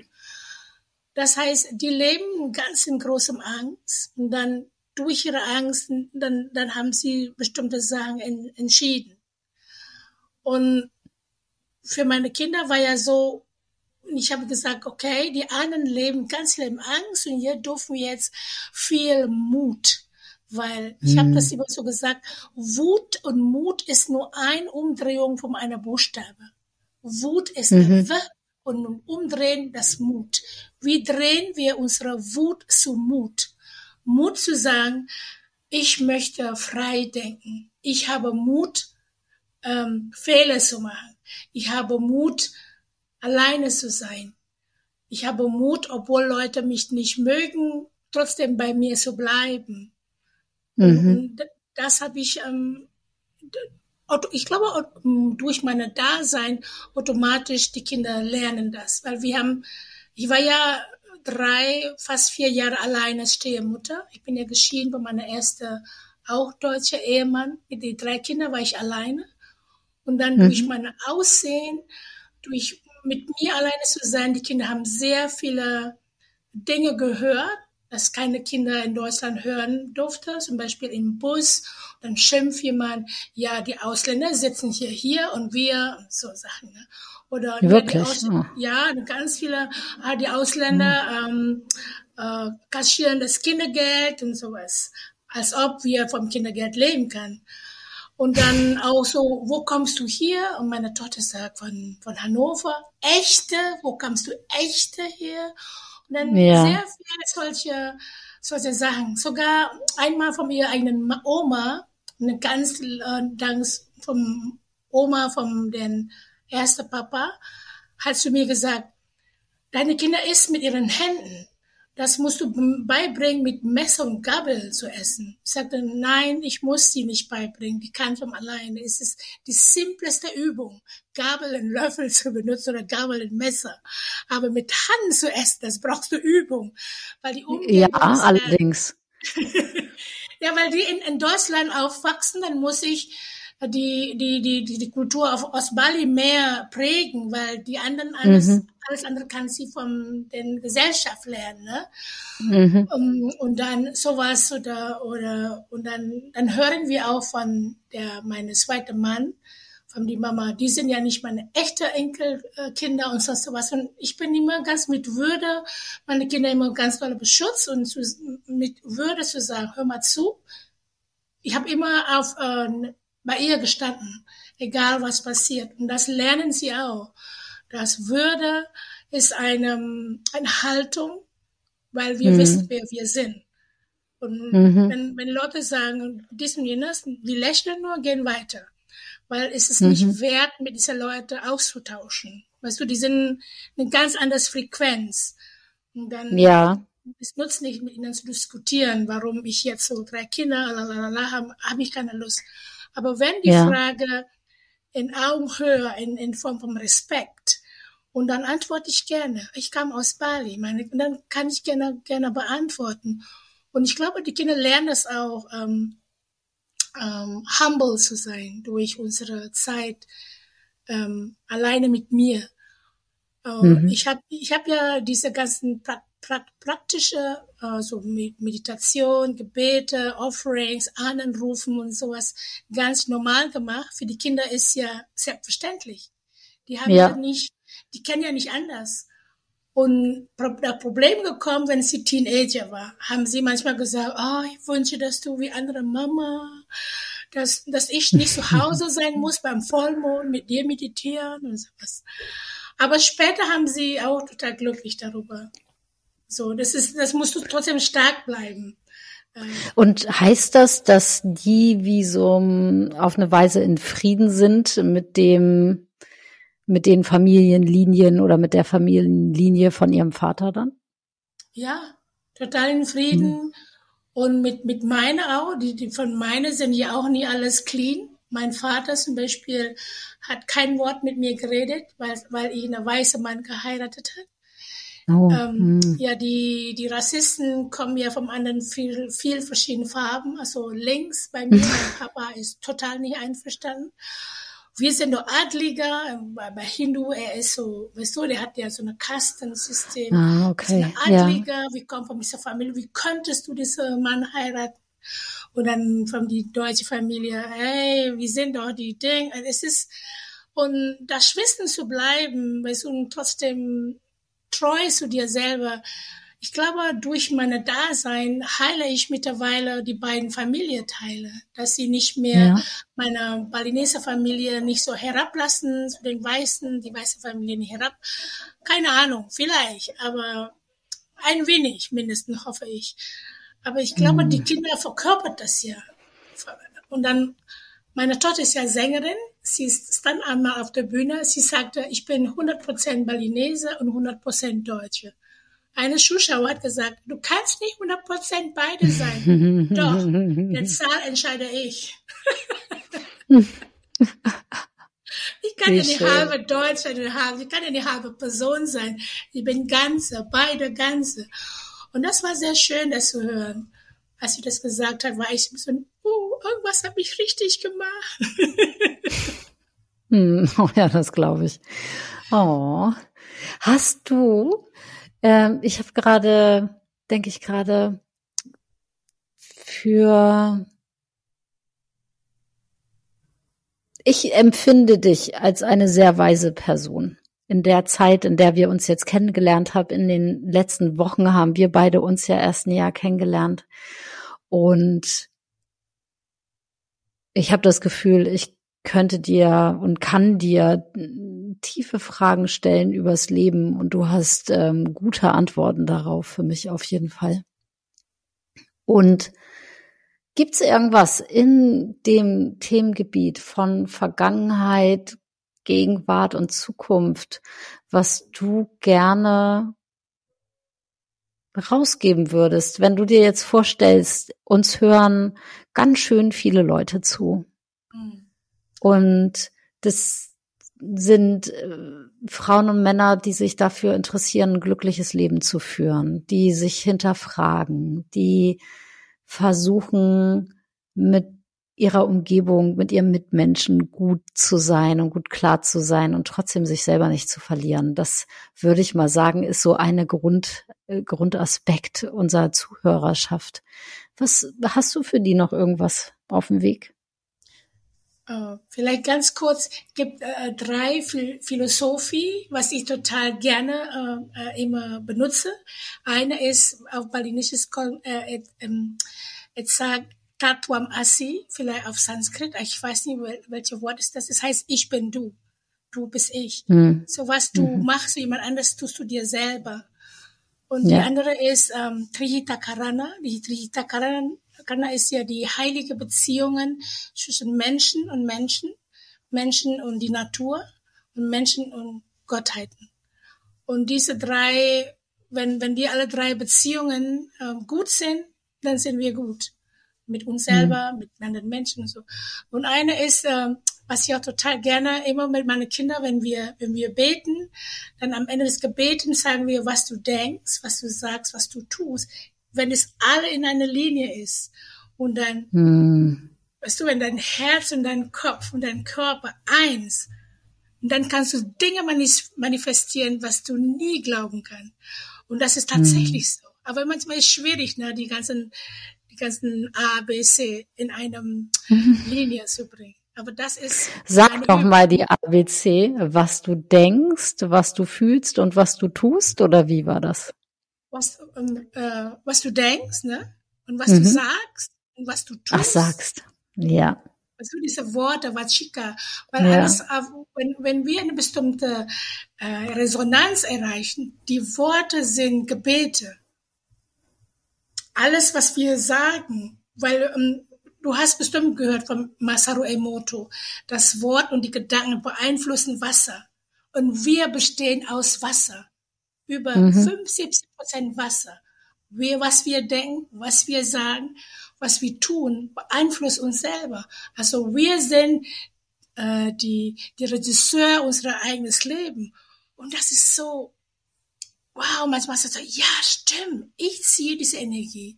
Das heißt, die leben ganz in großem Angst und dann durch ihre Angst, dann, dann haben sie bestimmte Sachen in, entschieden. Und für meine Kinder war ja so, ich habe gesagt, okay, die anderen leben ganz in Angst und hier dürfen wir jetzt viel Mut. Weil ich mhm. habe das immer so gesagt, Wut und Mut ist nur eine Umdrehung von einer Buchstabe. Wut ist mhm. ein W und Umdrehen das Mut. Wie drehen wir unsere Wut zu Mut? Mut zu sagen, ich möchte frei denken. Ich habe Mut, ähm, Fehler zu machen. Ich habe Mut, alleine zu sein. Ich habe Mut, obwohl Leute mich nicht mögen, trotzdem bei mir zu bleiben. Mhm. Und das habe ich, ähm, ich glaube, durch meine Dasein automatisch die Kinder lernen das, weil wir haben, ich war ja drei, fast vier Jahre alleine Stehemutter. Ich bin ja geschieden bei meiner ersten, auch deutsche Ehemann. Mit den drei Kindern war ich alleine. Und dann mhm. durch mein Aussehen, durch mit mir alleine zu sein, die Kinder haben sehr viele Dinge gehört, dass keine Kinder in Deutschland hören durfte, zum Beispiel im Bus. Dann schimpft jemand, ja, die Ausländer sitzen hier, hier und wir, so Sachen. Ne? Oder Wirklich? Oh. ja, ganz viele, ah, die Ausländer mhm. ähm, äh, kaschieren das Kindergeld und sowas, als ob wir vom Kindergeld leben können. Und dann auch so, wo kommst du hier? Und meine Tochter sagt von, von Hannover, echte, wo kommst du echte hier? Und dann ja. sehr viele solche, solche Sachen. Sogar einmal von ihrer eigenen Oma, eine ganz äh, dank vom Oma, von den ersten Papa, hat zu mir gesagt, deine Kinder isst mit ihren Händen. Das musst du beibringen, mit Messer und Gabel zu essen. Ich sagte, nein, ich muss sie nicht beibringen. Die kann von alleine. Es ist die simpleste Übung, Gabel und Löffel zu benutzen oder Gabel und Messer. Aber mit Hand zu essen, das brauchst du Übung. Weil die Umgebung ja, allerdings. ja, weil die in, in Deutschland aufwachsen, dann muss ich die, die, die, die, die Kultur auf, aus Bali mehr prägen, weil die anderen alles, mhm. Alles andere kann sie von den Gesellschaft lernen, ne? Mhm. Um, und dann sowas oder, oder, und dann, dann hören wir auch von der, meine zweite Mann, von die Mama, die sind ja nicht meine echte Enkelkinder und so sowas. Und ich bin immer ganz mit Würde, meine Kinder immer ganz toll beschützt und zu, mit Würde zu sagen, hör mal zu. Ich habe immer auf äh, bei ihr gestanden, egal was passiert. Und das lernen sie auch. Das Würde ist eine, eine Haltung, weil wir mhm. wissen, wer wir sind. Und mhm. wenn, wenn Leute sagen, dies und jenes, die lächeln nur, gehen weiter. Weil es ist mhm. nicht wert, mit diesen Leuten auszutauschen. Weißt du, die sind eine ganz andere Frequenz. Und dann, ja. es nutzt nicht, mit ihnen zu diskutieren, warum ich jetzt so drei Kinder, lalala, habe hab ich keine Lust. Aber wenn die ja. Frage in Augenhöhe, in, in Form von Respekt, und dann antworte ich gerne. Ich kam aus Bali, meine, und dann kann ich gerne, gerne beantworten. Und ich glaube, die Kinder lernen das auch, ähm, ähm, humble zu sein durch unsere Zeit ähm, alleine mit mir. Äh, mhm. Ich habe ich hab ja diese ganzen pra pra praktische äh, so Meditation, Gebete, Offerings, Ahnenrufen und sowas ganz normal gemacht. Für die Kinder ist ja selbstverständlich. Die haben ja, ja nicht, die kennen ja nicht anders. Und das Problem gekommen, wenn sie Teenager war, haben sie manchmal gesagt, oh, ich wünsche, dass du wie andere Mama, dass, dass ich nicht zu Hause sein muss beim Vollmond mit dir meditieren und sowas. Aber später haben sie auch total glücklich darüber. So, das ist, das musst du trotzdem stark bleiben. Äh, Und heißt das, dass die wie so auf eine Weise in Frieden sind mit dem, mit den Familienlinien oder mit der Familienlinie von ihrem Vater dann? Ja, total in Frieden. Hm. Und mit, mit meiner auch, die, die von meiner sind ja auch nie alles clean. Mein Vater zum Beispiel hat kein Wort mit mir geredet, weil, weil ich eine weiße Mann geheiratet hat. Oh, ähm, hm. Ja, die, die Rassisten kommen ja vom anderen viel, viel verschiedene Farben. Also links bei mir, mein Papa ist total nicht einverstanden. Wir sind nur Adliger, ähm, bei, Hindu, er ist so, weißt du, der hat ja so ein Kastensystem. Ah, okay. Wir sind Adliger, ja. wir kommen von dieser Familie, wie könntest du diesen Mann heiraten? Und dann von die deutsche Familie, hey, wir sind doch die Dinge. Es ist, und das Wissen zu bleiben, weißt du, und trotzdem treu zu dir selber. Ich glaube, durch meine Dasein heile ich mittlerweile die beiden Familienteile, dass sie nicht mehr ja. meine Balinese Familie nicht so herablassen, zu den Weißen, die weiße Familie nicht herab. Keine Ahnung, vielleicht, aber ein wenig mindestens, hoffe ich. Aber ich glaube, mhm. die Kinder verkörpert das ja. Und dann, meine Tochter ist ja Sängerin Sie stand einmal auf der Bühne. Sie sagte, ich bin 100% Balinese und 100% Deutsche. Eine Zuschauer hat gesagt, du kannst nicht 100% beide sein. Doch, der Zahl entscheide ich. ich kann ja nicht halbe Deutsch, halbe, ich kann ja nicht halbe Person sein. Ich bin ganze, beide ganze. Und das war sehr schön, das zu hören. Als sie das gesagt hat, war ich so, oh, irgendwas habe ich richtig gemacht. hm, oh ja, das glaube ich. Oh, hast du? Ähm, ich habe gerade, denke ich gerade, für ich empfinde dich als eine sehr weise Person. In der Zeit, in der wir uns jetzt kennengelernt haben, in den letzten Wochen haben wir beide uns ja erst ein Jahr kennengelernt. Und ich habe das Gefühl, ich könnte dir und kann dir tiefe Fragen stellen übers Leben und du hast ähm, gute Antworten darauf für mich auf jeden Fall. Und gibt es irgendwas in dem Themengebiet von Vergangenheit, Gegenwart und Zukunft, was du gerne rausgeben würdest, wenn du dir jetzt vorstellst, uns hören ganz schön viele Leute zu. Mhm. Und das sind äh, Frauen und Männer, die sich dafür interessieren, ein glückliches Leben zu führen, die sich hinterfragen, die versuchen, mit ihrer Umgebung, mit ihren Mitmenschen gut zu sein und gut klar zu sein und trotzdem sich selber nicht zu verlieren. Das würde ich mal sagen, ist so eine Grund, äh, Grundaspekt unserer Zuhörerschaft. Was hast du für die noch irgendwas auf dem Weg? Uh, vielleicht ganz kurz, gibt äh, drei Philosophie, was ich total gerne äh, immer benutze. Eine ist auf Balinesisch, äh, ähm, es sagt Tatwam Asi, vielleicht auf Sanskrit, ich weiß nicht, welches Wort ist das. Es heißt, ich bin du. Du bist ich. Mhm. So was du mhm. machst, jemand anders tust du dir selber. Und ja. die andere ist ähm, Trihita Karana. Die Trihita Karana, Karana ist ja die heilige Beziehungen zwischen Menschen und Menschen, Menschen und die Natur und Menschen und Gottheiten. Und diese drei, wenn, wenn die alle drei Beziehungen ähm, gut sind, dann sind wir gut mit uns selber, mhm. mit anderen Menschen und so. Und eine ist, äh, was ich auch total gerne immer mit meinen Kindern, wenn wir, wenn wir beten, dann am Ende des Gebetens sagen wir, was du denkst, was du sagst, was du tust. Wenn es alle in einer Linie ist und dann, mhm. weißt du, wenn dein Herz und dein Kopf und dein Körper eins, und dann kannst du Dinge manifestieren, was du nie glauben kannst. Und das ist tatsächlich mhm. so. Aber manchmal ist es schwierig, ne, die ganzen ganzen A, B, C in einem mhm. Linie zu bringen. Aber das ist. Sag doch Übung. mal die ABC, was du denkst, was du fühlst und was du tust, oder wie war das? Was, ähm, äh, was du denkst, ne? Und was mhm. du sagst und was du tust. Ach, sagst. Ja. Also diese Worte, was Chica, weil ja. alles, äh, wenn, wenn wir eine bestimmte äh, Resonanz erreichen, die Worte sind Gebete alles, was wir sagen, weil ähm, du hast bestimmt gehört von Masaru Emoto, das Wort und die Gedanken beeinflussen Wasser. Und wir bestehen aus Wasser. Über mhm. 75 Prozent Wasser. Wir, was wir denken, was wir sagen, was wir tun, beeinflusst uns selber. Also wir sind äh, die, die Regisseur unserer eigenes Leben. Und das ist so wow, manchmal so, ja, stimmt, ich ziehe diese Energie.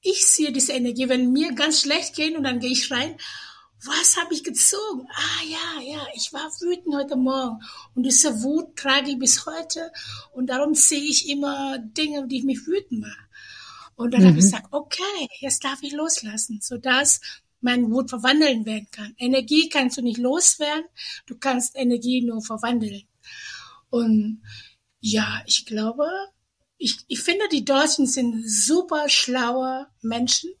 Ich ziehe diese Energie, wenn mir ganz schlecht geht und dann gehe ich rein, was habe ich gezogen? Ah ja, ja, ich war wütend heute Morgen und diese Wut trage ich bis heute und darum sehe ich immer Dinge, die mich wütend machen. Und dann mhm. habe ich gesagt, okay, jetzt darf ich loslassen, sodass mein Wut verwandeln werden kann. Energie kannst du nicht loswerden, du kannst Energie nur verwandeln. Und ja, ich glaube, ich, ich finde, die Deutschen sind super schlaue Menschen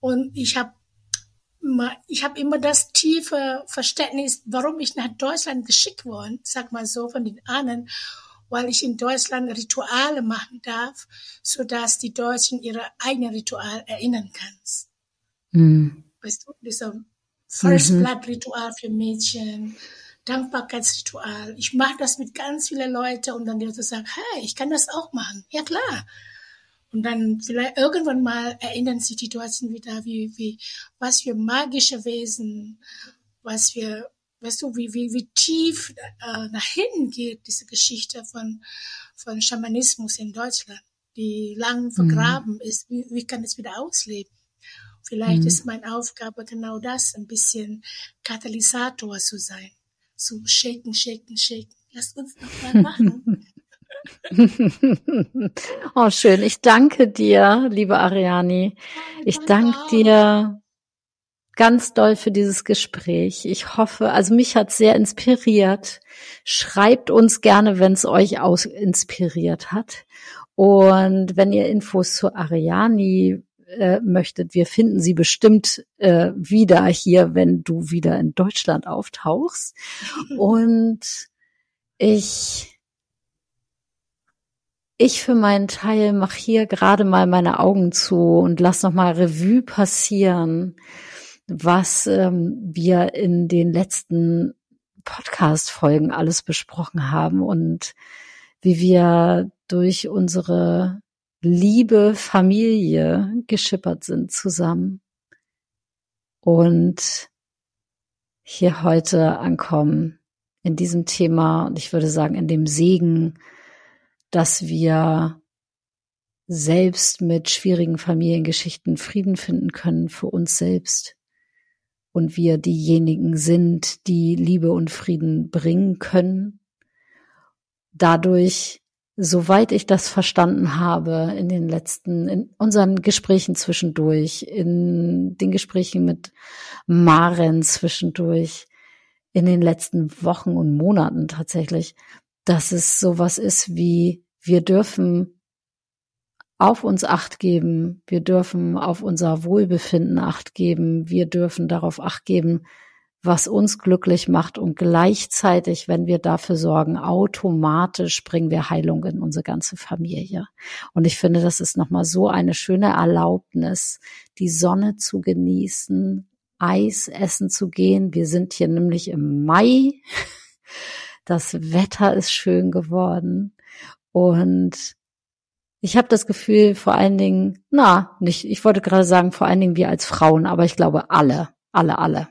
und ich habe ich habe immer das tiefe Verständnis, warum ich nach Deutschland geschickt worden, sag mal so von den Ahnen, weil ich in Deutschland Rituale machen darf, so dass die Deutschen ihre eigenen Ritual erinnern kannst. Mhm. Weißt du, dieser First mhm. Blood Ritual für Mädchen, Dankbarkeitsritual. Ich mache das mit ganz vielen Leuten und dann die Leute sagen, hey, ich kann das auch machen. Ja klar. Und dann vielleicht irgendwann mal erinnern sich die Deutschen wieder, wie, wie, was für magische Wesen, was für weißt du, wie, wie, wie tief äh, nach hinten geht diese Geschichte von, von Schamanismus in Deutschland, die lang mhm. vergraben mhm. ist. Wie, wie kann es wieder ausleben? Vielleicht mhm. ist meine Aufgabe genau das, ein bisschen Katalysator zu sein. So shaken, shaken, shaken. Lasst uns noch mal machen. oh, schön. Ich danke dir, liebe Ariani. Ich danke dir ganz doll für dieses Gespräch. Ich hoffe, also mich hat sehr inspiriert. Schreibt uns gerne, wenn es euch aus inspiriert hat. Und wenn ihr Infos zu Ariani äh, möchtet, wir finden sie bestimmt äh, wieder hier, wenn du wieder in Deutschland auftauchst. Und ich ich für meinen Teil mache hier gerade mal meine Augen zu und lass noch mal Revue passieren, was ähm, wir in den letzten Podcast-Folgen alles besprochen haben und wie wir durch unsere liebe Familie geschippert sind zusammen. Und hier heute ankommen in diesem Thema und ich würde sagen in dem Segen, dass wir selbst mit schwierigen Familiengeschichten Frieden finden können für uns selbst und wir diejenigen sind, die Liebe und Frieden bringen können. Dadurch, soweit ich das verstanden habe in den letzten, in unseren Gesprächen zwischendurch, in den Gesprächen mit Maren zwischendurch, in den letzten Wochen und Monaten tatsächlich, dass es sowas ist wie, wir dürfen auf uns acht geben, wir dürfen auf unser Wohlbefinden acht geben, wir dürfen darauf acht geben, was uns glücklich macht und gleichzeitig, wenn wir dafür sorgen, automatisch bringen wir Heilung in unsere ganze Familie. Und ich finde, das ist nochmal so eine schöne Erlaubnis, die Sonne zu genießen, Eis essen zu gehen. Wir sind hier nämlich im Mai. Das Wetter ist schön geworden. Und ich habe das Gefühl, vor allen Dingen, na, nicht, ich wollte gerade sagen, vor allen Dingen wir als Frauen, aber ich glaube alle, alle, alle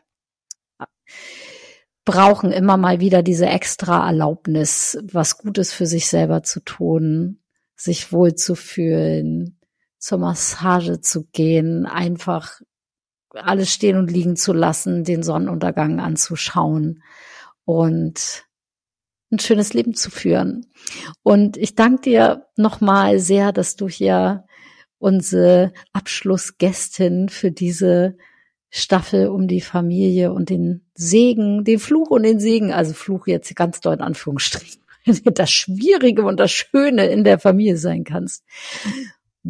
brauchen immer mal wieder diese extra Erlaubnis, was Gutes für sich selber zu tun, sich wohl zu fühlen, zur Massage zu gehen, einfach alles stehen und liegen zu lassen, den Sonnenuntergang anzuschauen und ein schönes Leben zu führen. Und ich danke dir nochmal sehr, dass du hier unsere Abschlussgästin für diese Staffel um die Familie und den Segen, den Fluch und den Segen, also Fluch jetzt ganz doll in Anführungsstrichen, das Schwierige und das Schöne in der Familie sein kannst.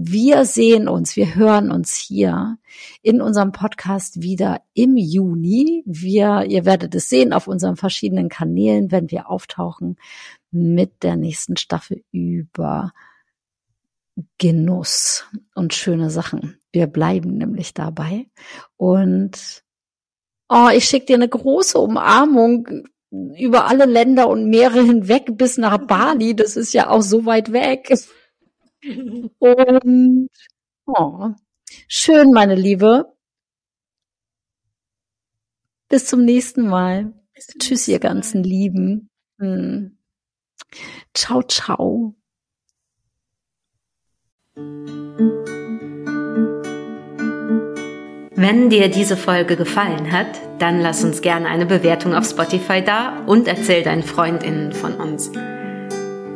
Wir sehen uns, wir hören uns hier in unserem Podcast wieder im Juni. Wir, ihr werdet es sehen auf unseren verschiedenen Kanälen, wenn wir auftauchen mit der nächsten Staffel über Genuss und schöne Sachen. Wir bleiben nämlich dabei. Und oh, ich schicke dir eine große Umarmung über alle Länder und Meere hinweg bis nach Bali. Das ist ja auch so weit weg. Und oh, schön, meine Liebe. Bis zum nächsten Mal. Zum Tschüss, nächsten ihr ganzen Mal. Lieben. Hm. Ciao, ciao. Wenn dir diese Folge gefallen hat, dann lass uns gerne eine Bewertung auf Spotify da und erzähl deinen FreundInnen von uns.